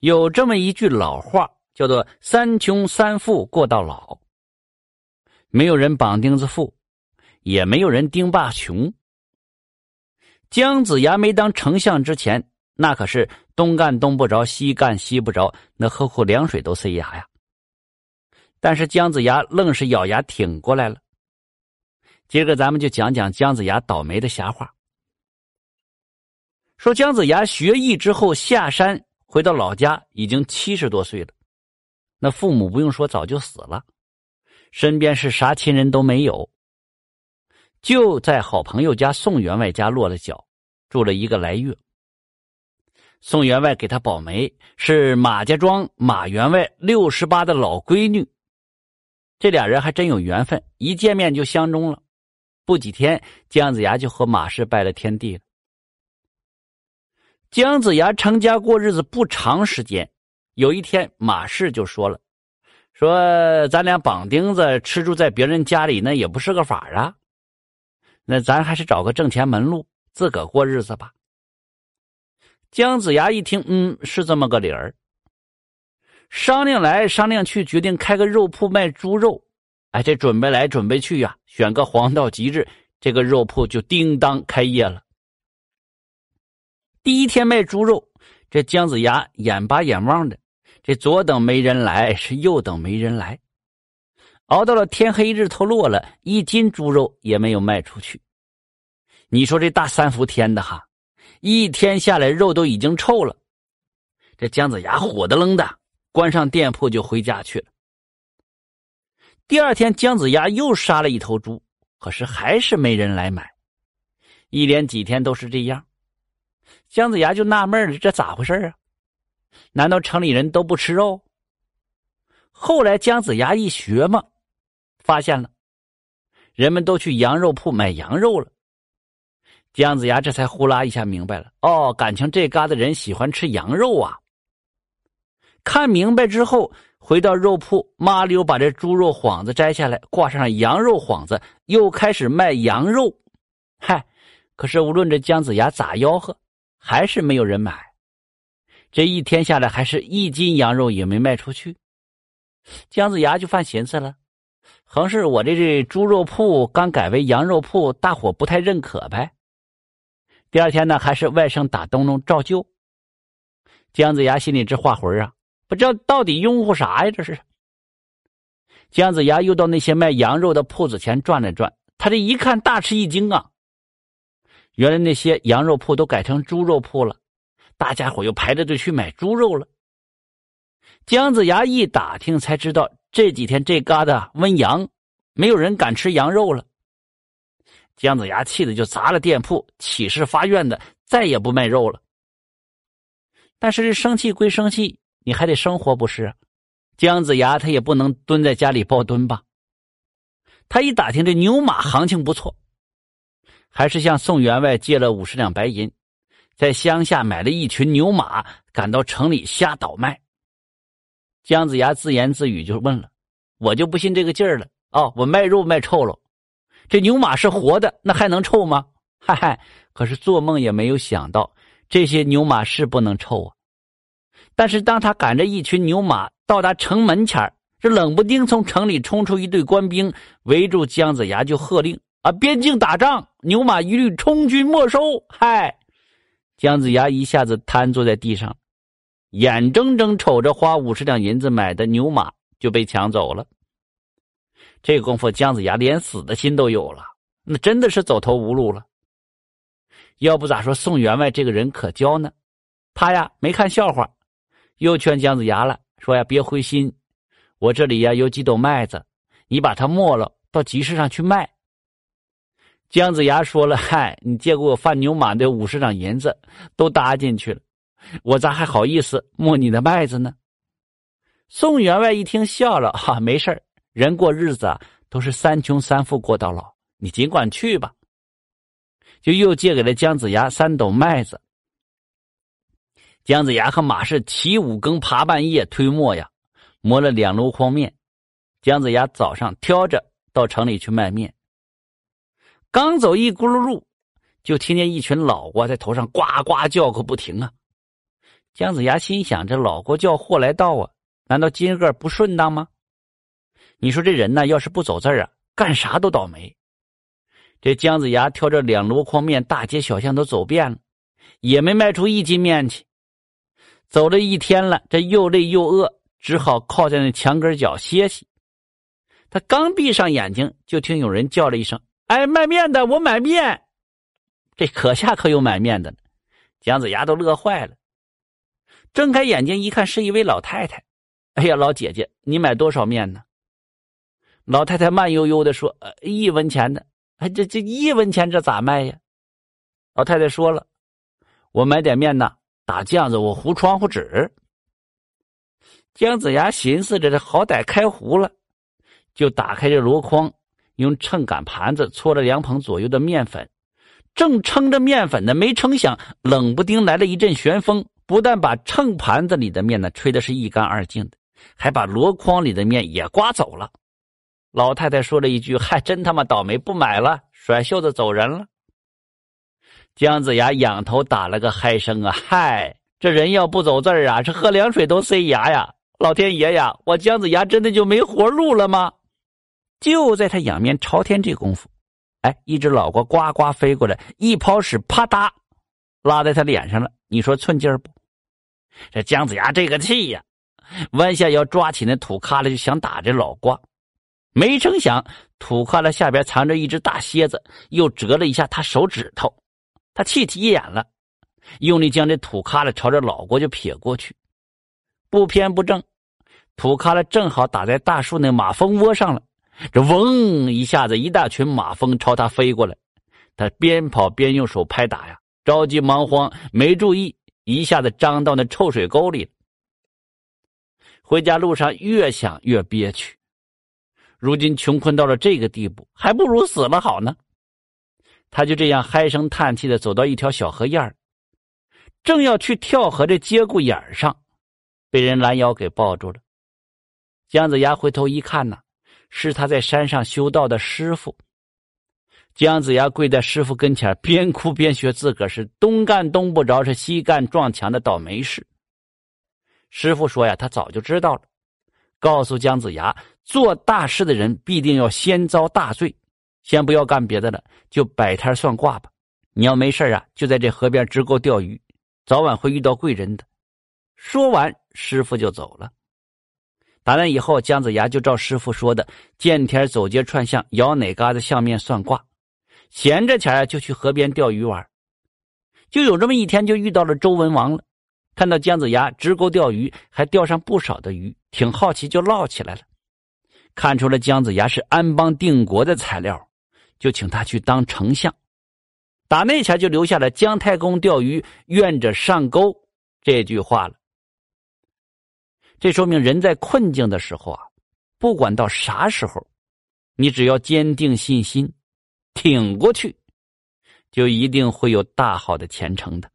有这么一句老话，叫做“三穷三富过到老”。没有人绑钉子富，也没有人钉把穷。姜子牙没当丞相之前，那可是东干东不着，西干西不着，那喝口凉水都塞牙呀。但是姜子牙愣是咬牙挺过来了。接着咱们就讲讲姜子牙倒霉的瞎话。说姜子牙学艺之后下山回到老家，已经七十多岁了，那父母不用说早就死了。身边是啥亲人都没有，就在好朋友家宋员外家落了脚，住了一个来月。宋员外给他保媒，是马家庄马员外六十八的老闺女。这俩人还真有缘分，一见面就相中了。不几天，姜子牙就和马氏拜了天地了。姜子牙成家过日子不长时间，有一天马氏就说了。说咱俩绑钉子吃住在别人家里，那也不是个法啊。那咱还是找个挣钱门路，自个过日子吧。姜子牙一听，嗯，是这么个理儿。商量来商量去，决定开个肉铺卖猪肉。哎，这准备来准备去呀，选个黄道吉日，这个肉铺就叮当开业了。第一天卖猪肉，这姜子牙眼巴眼望的。这左等没人来，是右等没人来，熬到了天黑日头落了，一斤猪肉也没有卖出去。你说这大三伏天的哈，一天下来肉都已经臭了。这姜子牙火的愣的，关上店铺就回家去了。第二天，姜子牙又杀了一头猪，可是还是没人来买，一连几天都是这样。姜子牙就纳闷了，这咋回事啊？难道城里人都不吃肉？后来姜子牙一学嘛，发现了，人们都去羊肉铺买羊肉了。姜子牙这才呼啦一下明白了，哦，感情这嘎达人喜欢吃羊肉啊！看明白之后，回到肉铺，麻溜把这猪肉幌子摘下来，挂上羊肉幌子，又开始卖羊肉。嗨，可是无论这姜子牙咋吆喝，还是没有人买。这一天下来，还是一斤羊肉也没卖出去。姜子牙就犯寻思了，横是我这这猪肉铺刚改为羊肉铺，大伙不太认可呗。第二天呢，还是外甥打灯笼照旧。姜子牙心里直画魂啊，不知道到底拥护啥呀？这是。姜子牙又到那些卖羊肉的铺子前转了转，他这一看，大吃一惊啊！原来那些羊肉铺都改成猪肉铺了。大家伙又排着队去买猪肉了。姜子牙一打听，才知道这几天这嘎达瘟羊，没有人敢吃羊肉了。姜子牙气的就砸了店铺，起誓发愿的再也不卖肉了。但是这生气归生气，你还得生活不是？姜子牙他也不能蹲在家里抱墩吧。他一打听这牛马行情不错，还是向宋员外借了五十两白银。在乡下买了一群牛马，赶到城里瞎倒卖。姜子牙自言自语就问了：“我就不信这个劲儿了哦，我卖肉卖臭了，这牛马是活的，那还能臭吗？”嗨嗨，可是做梦也没有想到，这些牛马是不能臭啊。但是当他赶着一群牛马到达城门前这冷不丁从城里冲出一队官兵，围住姜子牙就喝令：“啊，边境打仗，牛马一律充军没收！”嗨。姜子牙一下子瘫坐在地上，眼睁睁瞅着花五十两银子买的牛马就被抢走了。这功夫，姜子牙连死的心都有了，那真的是走投无路了。要不咋说宋员外这个人可交呢？他呀没看笑话，又劝姜子牙了，说呀别灰心，我这里呀有几斗麦子，你把它磨了，到集市上去卖。姜子牙说了：“ 嗨，你借给我贩牛马的五十两银子都搭进去了，我咋还好意思摸你的麦子呢？”宋员外一听笑了：“ 哈，没事人过日子啊都是三穷三富过到老，你尽管去吧。”就又借给了姜子牙三斗麦子。姜子牙和马氏起五更爬半夜推磨呀，磨了两箩筐面。姜子牙早上挑着到城里去卖面。刚走一咕噜路，就听见一群老瓜在头上呱呱叫个不停啊！姜子牙心想：这老国叫祸来到啊，难道今个不顺当吗？你说这人呢，要是不走字啊，干啥都倒霉。这姜子牙挑着两箩筐面，大街小巷都走遍了，也没卖出一斤面去。走了一天了，这又累又饿，只好靠在那墙根角歇息。他刚闭上眼睛，就听有人叫了一声：“哎，卖面的，我买面。”这可下可有买面的呢。姜子牙都乐坏了，睁开眼睛一看，是一位老太太。“哎呀，老姐姐，你买多少面呢？”老太太慢悠悠的说：“呃，一文钱的。”“哎，这这一文钱，这咋卖呀？”老太太说了：“我买点面呢，打酱子，我糊窗户纸。”姜子牙寻思着，这好歹开糊了，就打开这箩筐，用秤杆盘子搓了两捧左右的面粉。正称着面粉呢，没成想冷不丁来了一阵旋风，不但把秤盘子里的面呢吹的是一干二净的，还把箩筐里的面也刮走了。老太太说了一句：“嗨，真他妈倒霉，不买了，甩袖子走人了。”姜子牙仰头打了个嗨声啊！嗨，这人要不走字儿啊，这喝凉水都塞牙呀！老天爷呀，我姜子牙真的就没活路了吗？就在他仰面朝天这功夫。哎，一只老瓜呱呱飞过来，一抛屎，啪嗒，拉在他脸上了。你说寸劲儿不？这姜子牙这个气呀，弯下腰抓起那土疙瘩就想打这老瓜，没成想土疙瘩下边藏着一只大蝎子，又折了一下他手指头。他气急眼了，用力将这土疙瘩朝着老瓜就撇过去，不偏不正，土疙瘩正好打在大树那马蜂窝上了。这嗡一下子，一大群马蜂朝他飞过来，他边跑边用手拍打呀，着急忙慌，没注意，一下子张到那臭水沟里。回家路上越想越憋屈，如今穷困到了这个地步，还不如死了好呢。他就这样唉声叹气的走到一条小河沿正要去跳河这节骨眼上，被人拦腰给抱住了。姜子牙回头一看呢。是他在山上修道的师傅。姜子牙跪在师傅跟前，边哭边学，自个儿是东干东不着，是西干撞墙的倒霉事。师傅说呀，他早就知道了，告诉姜子牙，做大事的人必定要先遭大罪。先不要干别的了，就摆摊算卦吧。你要没事啊，就在这河边支钩钓鱼，早晚会遇到贵人的。说完，师傅就走了。打那以后，姜子牙就照师傅说的，见天走街串巷，摇哪嘎子相面算卦，闲着钱就去河边钓鱼玩。就有这么一天，就遇到了周文王了。看到姜子牙直钩钓鱼，还钓上不少的鱼，挺好奇，就唠起来了。看出了姜子牙是安邦定国的材料，就请他去当丞相。打那前就留下了“姜太公钓鱼，愿者上钩”这句话了。这说明人在困境的时候啊，不管到啥时候，你只要坚定信心，挺过去，就一定会有大好的前程的。